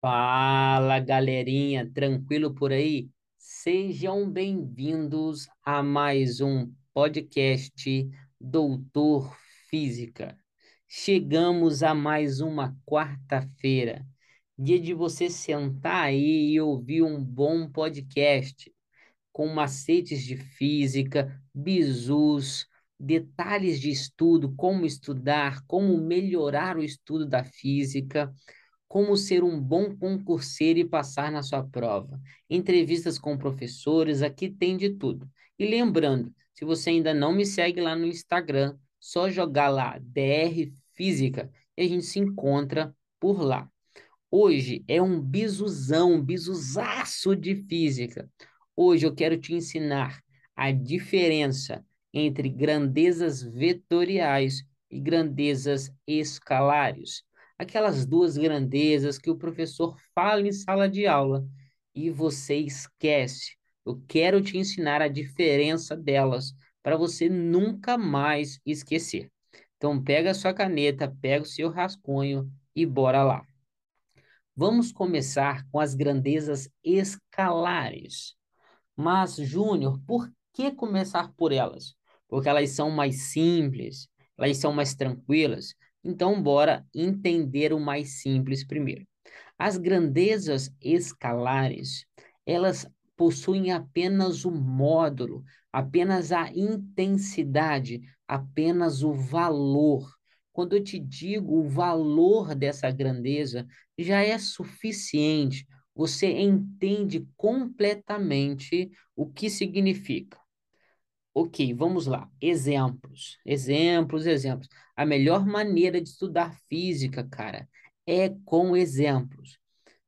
Fala, galerinha, tranquilo por aí? Sejam bem-vindos a mais um podcast Doutor Física. Chegamos a mais uma quarta-feira, dia de você sentar aí e ouvir um bom podcast com macetes de física, bizus, detalhes de estudo, como estudar, como melhorar o estudo da física como ser um bom concurseiro e passar na sua prova. Entrevistas com professores, aqui tem de tudo. E lembrando, se você ainda não me segue lá no Instagram, só jogar lá DR Física e a gente se encontra por lá. Hoje é um bisuzão, um bisuzaço de física. Hoje eu quero te ensinar a diferença entre grandezas vetoriais e grandezas escalares aquelas duas grandezas que o professor fala em sala de aula e você esquece. Eu quero te ensinar a diferença delas para você nunca mais esquecer. Então pega a sua caneta, pega o seu rascunho e bora lá. Vamos começar com as grandezas escalares. Mas, Júnior, por que começar por elas? Porque elas são mais simples, elas são mais tranquilas, então, bora entender o mais simples primeiro. As grandezas escalares, elas possuem apenas o módulo, apenas a intensidade, apenas o valor. Quando eu te digo o valor dessa grandeza, já é suficiente. Você entende completamente o que significa. Ok, vamos lá. Exemplos, exemplos, exemplos. A melhor maneira de estudar física, cara, é com exemplos.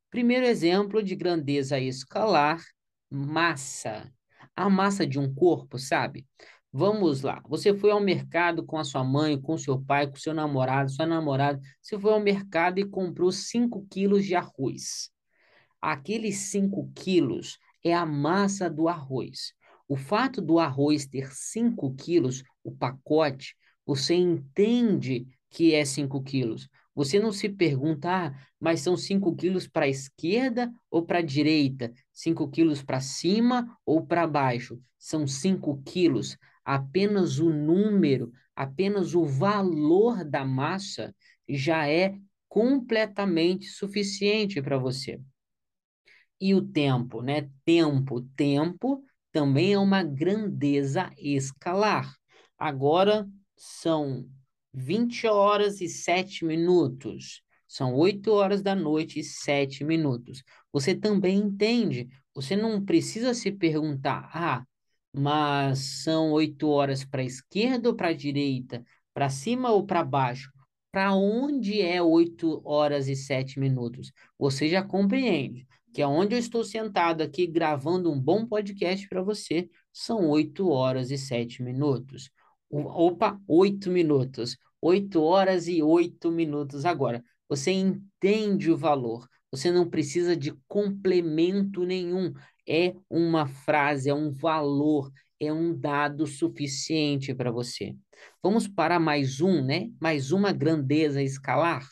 Primeiro exemplo de grandeza escalar, massa. A massa de um corpo, sabe? Vamos lá. Você foi ao mercado com a sua mãe, com seu pai, com seu namorado, sua namorada. Você foi ao mercado e comprou 5 quilos de arroz. Aqueles 5 quilos é a massa do arroz. O fato do arroz ter 5 quilos, o pacote, você entende que é 5 quilos. Você não se pergunta, ah, mas são 5 quilos para a esquerda ou para a direita? 5 quilos para cima ou para baixo? São 5 quilos. Apenas o número, apenas o valor da massa já é completamente suficiente para você. E o tempo, né? Tempo, tempo também é uma grandeza escalar. Agora são 20 horas e 7 minutos. São 8 horas da noite e 7 minutos. Você também entende. Você não precisa se perguntar, ah, mas são 8 horas para a esquerda ou para a direita? Para cima ou para baixo? Para onde é 8 horas e 7 minutos? Você já compreende que é onde eu estou sentado aqui gravando um bom podcast para você, são 8 horas e 7 minutos. Opa, 8 minutos. 8 horas e 8 minutos agora. Você entende o valor. Você não precisa de complemento nenhum. É uma frase, é um valor, é um dado suficiente para você. Vamos para mais um, né? Mais uma grandeza escalar.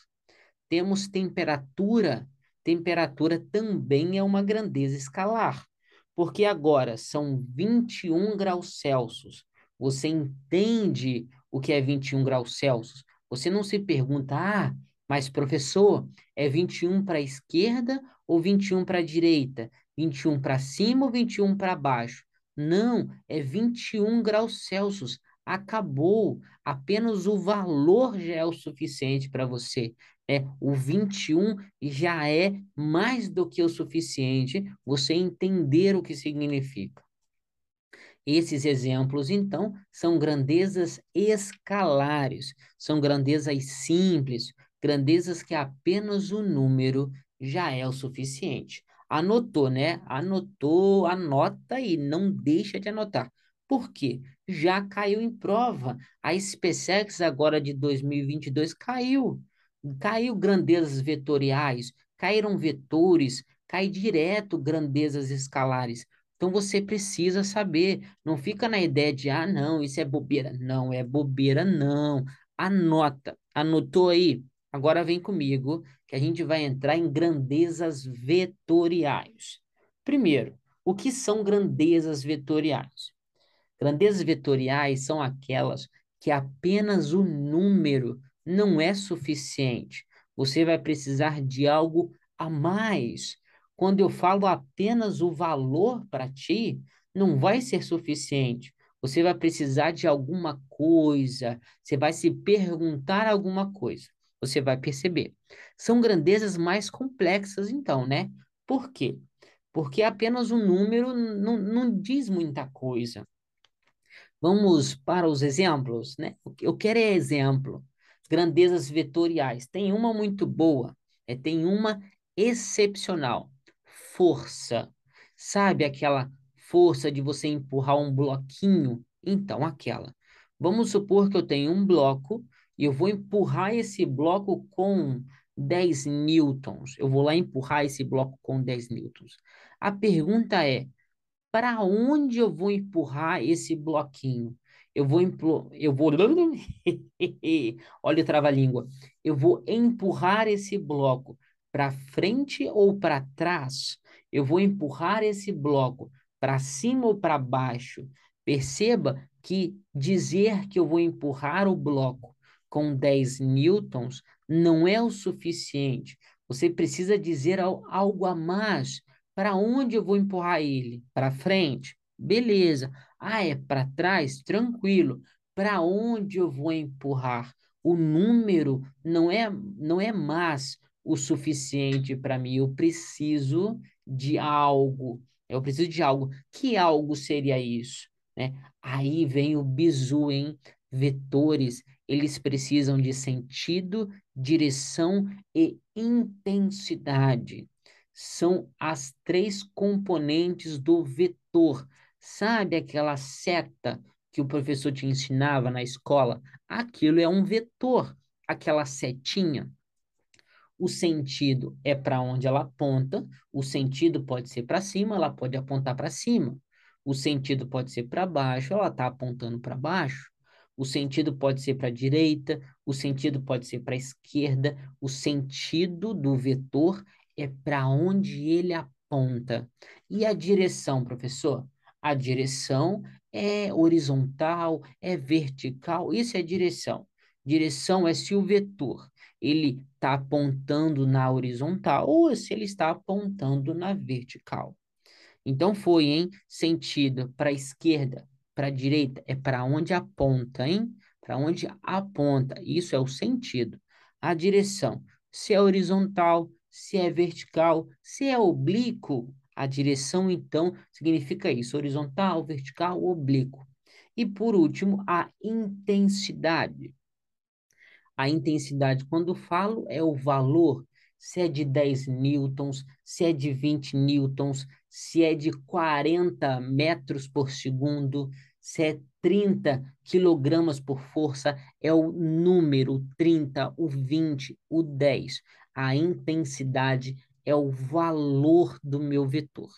Temos temperatura temperatura também é uma grandeza escalar, porque agora são 21 graus Celsius. Você entende o que é 21 graus Celsius? Você não se pergunta, ah, mas professor, é 21 para a esquerda ou 21 para a direita? 21 para cima ou 21 para baixo? Não, é 21 graus Celsius. Acabou. Apenas o valor já é o suficiente para você é o 21 já é mais do que o suficiente você entender o que significa. Esses exemplos, então, são grandezas escalares, são grandezas simples, grandezas que apenas o número já é o suficiente. Anotou, né? Anotou, anota e não deixa de anotar. Por quê? Já caiu em prova. A SpaceX agora de 2022 caiu caiu grandezas vetoriais, caíram vetores, cai direto grandezas escalares. Então você precisa saber, não fica na ideia de, ah, não, isso é bobeira. Não, é bobeira, não. Anota, anotou aí? Agora vem comigo, que a gente vai entrar em grandezas vetoriais. Primeiro, o que são grandezas vetoriais? Grandezas vetoriais são aquelas que apenas o número não é suficiente. Você vai precisar de algo a mais. Quando eu falo apenas o valor para ti, não vai ser suficiente. Você vai precisar de alguma coisa, você vai se perguntar alguma coisa. Você vai perceber. São grandezas mais complexas, então, né? Por quê? Porque apenas o número não, não diz muita coisa. Vamos para os exemplos, né? Eu quero é exemplo. Grandezas vetoriais. Tem uma muito boa, é, tem uma excepcional. Força. Sabe aquela força de você empurrar um bloquinho? Então, aquela. Vamos supor que eu tenho um bloco e eu vou empurrar esse bloco com 10 newtons. Eu vou lá empurrar esse bloco com 10 newtons. A pergunta é: para onde eu vou empurrar esse bloquinho? Eu vou eu vou olha o trava-língua. Eu vou empurrar esse bloco para frente ou para trás? Eu vou empurrar esse bloco para cima ou para baixo? Perceba que dizer que eu vou empurrar o bloco com 10 newtons não é o suficiente. Você precisa dizer algo a mais. Para onde eu vou empurrar ele? Para frente? Beleza. Ah, é para trás? Tranquilo. Para onde eu vou empurrar? O número não é não é mais o suficiente para mim. Eu preciso de algo. Eu preciso de algo. Que algo seria isso? Né? Aí vem o bizu, hein? Vetores, eles precisam de sentido, direção e intensidade. São as três componentes do vetor. Sabe aquela seta que o professor te ensinava na escola? Aquilo é um vetor, aquela setinha. O sentido é para onde ela aponta, o sentido pode ser para cima, ela pode apontar para cima. O sentido pode ser para baixo, ela está apontando para baixo. O sentido pode ser para a direita, o sentido pode ser para a esquerda. O sentido do vetor é para onde ele aponta. E a direção, professor? A direção é horizontal, é vertical, isso é direção. Direção é se o vetor ele está apontando na horizontal ou se ele está apontando na vertical. Então foi, hein? Sentido para a esquerda, para a direita, é para onde aponta, hein? Para onde aponta. Isso é o sentido. A direção, se é horizontal, se é vertical, se é oblíquo, a direção, então, significa isso: horizontal, vertical, oblíquo. E por último, a intensidade. A intensidade, quando falo, é o valor, se é de 10 newtons, se é de 20 newtons, se é de 40 metros por segundo, se é 30 quilogramas por força, é o número 30, o 20, o 10. A intensidade é o valor do meu vetor.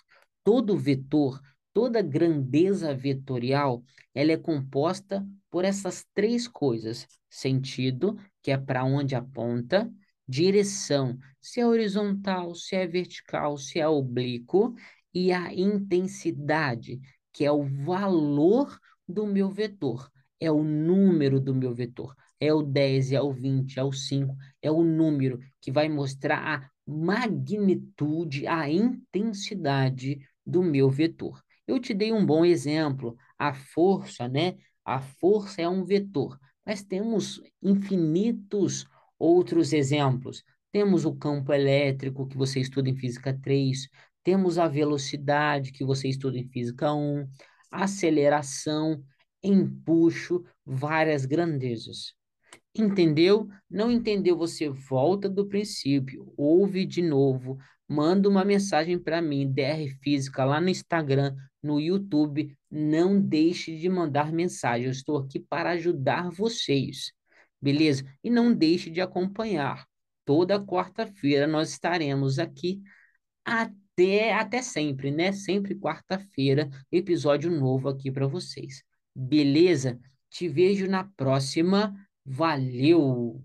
Todo vetor, toda grandeza vetorial, ela é composta por essas três coisas: sentido, que é para onde aponta, direção, se é horizontal, se é vertical, se é oblíquo, e a intensidade, que é o valor do meu vetor, é o número do meu vetor. É o 10, é o 20, é o 5, é o número que vai mostrar a magnitude, a intensidade do meu vetor. Eu te dei um bom exemplo, a força, né? A força é um vetor, mas temos infinitos outros exemplos. Temos o campo elétrico, que você estuda em Física 3, temos a velocidade, que você estuda em Física 1, aceleração, empuxo, várias grandezas. Entendeu? Não entendeu? Você volta do princípio, ouve de novo, manda uma mensagem para mim, DR Física, lá no Instagram, no YouTube. Não deixe de mandar mensagem. Eu estou aqui para ajudar vocês, beleza? E não deixe de acompanhar. Toda quarta-feira nós estaremos aqui até, até sempre, né? Sempre quarta-feira, episódio novo aqui para vocês. Beleza? Te vejo na próxima. Valeu!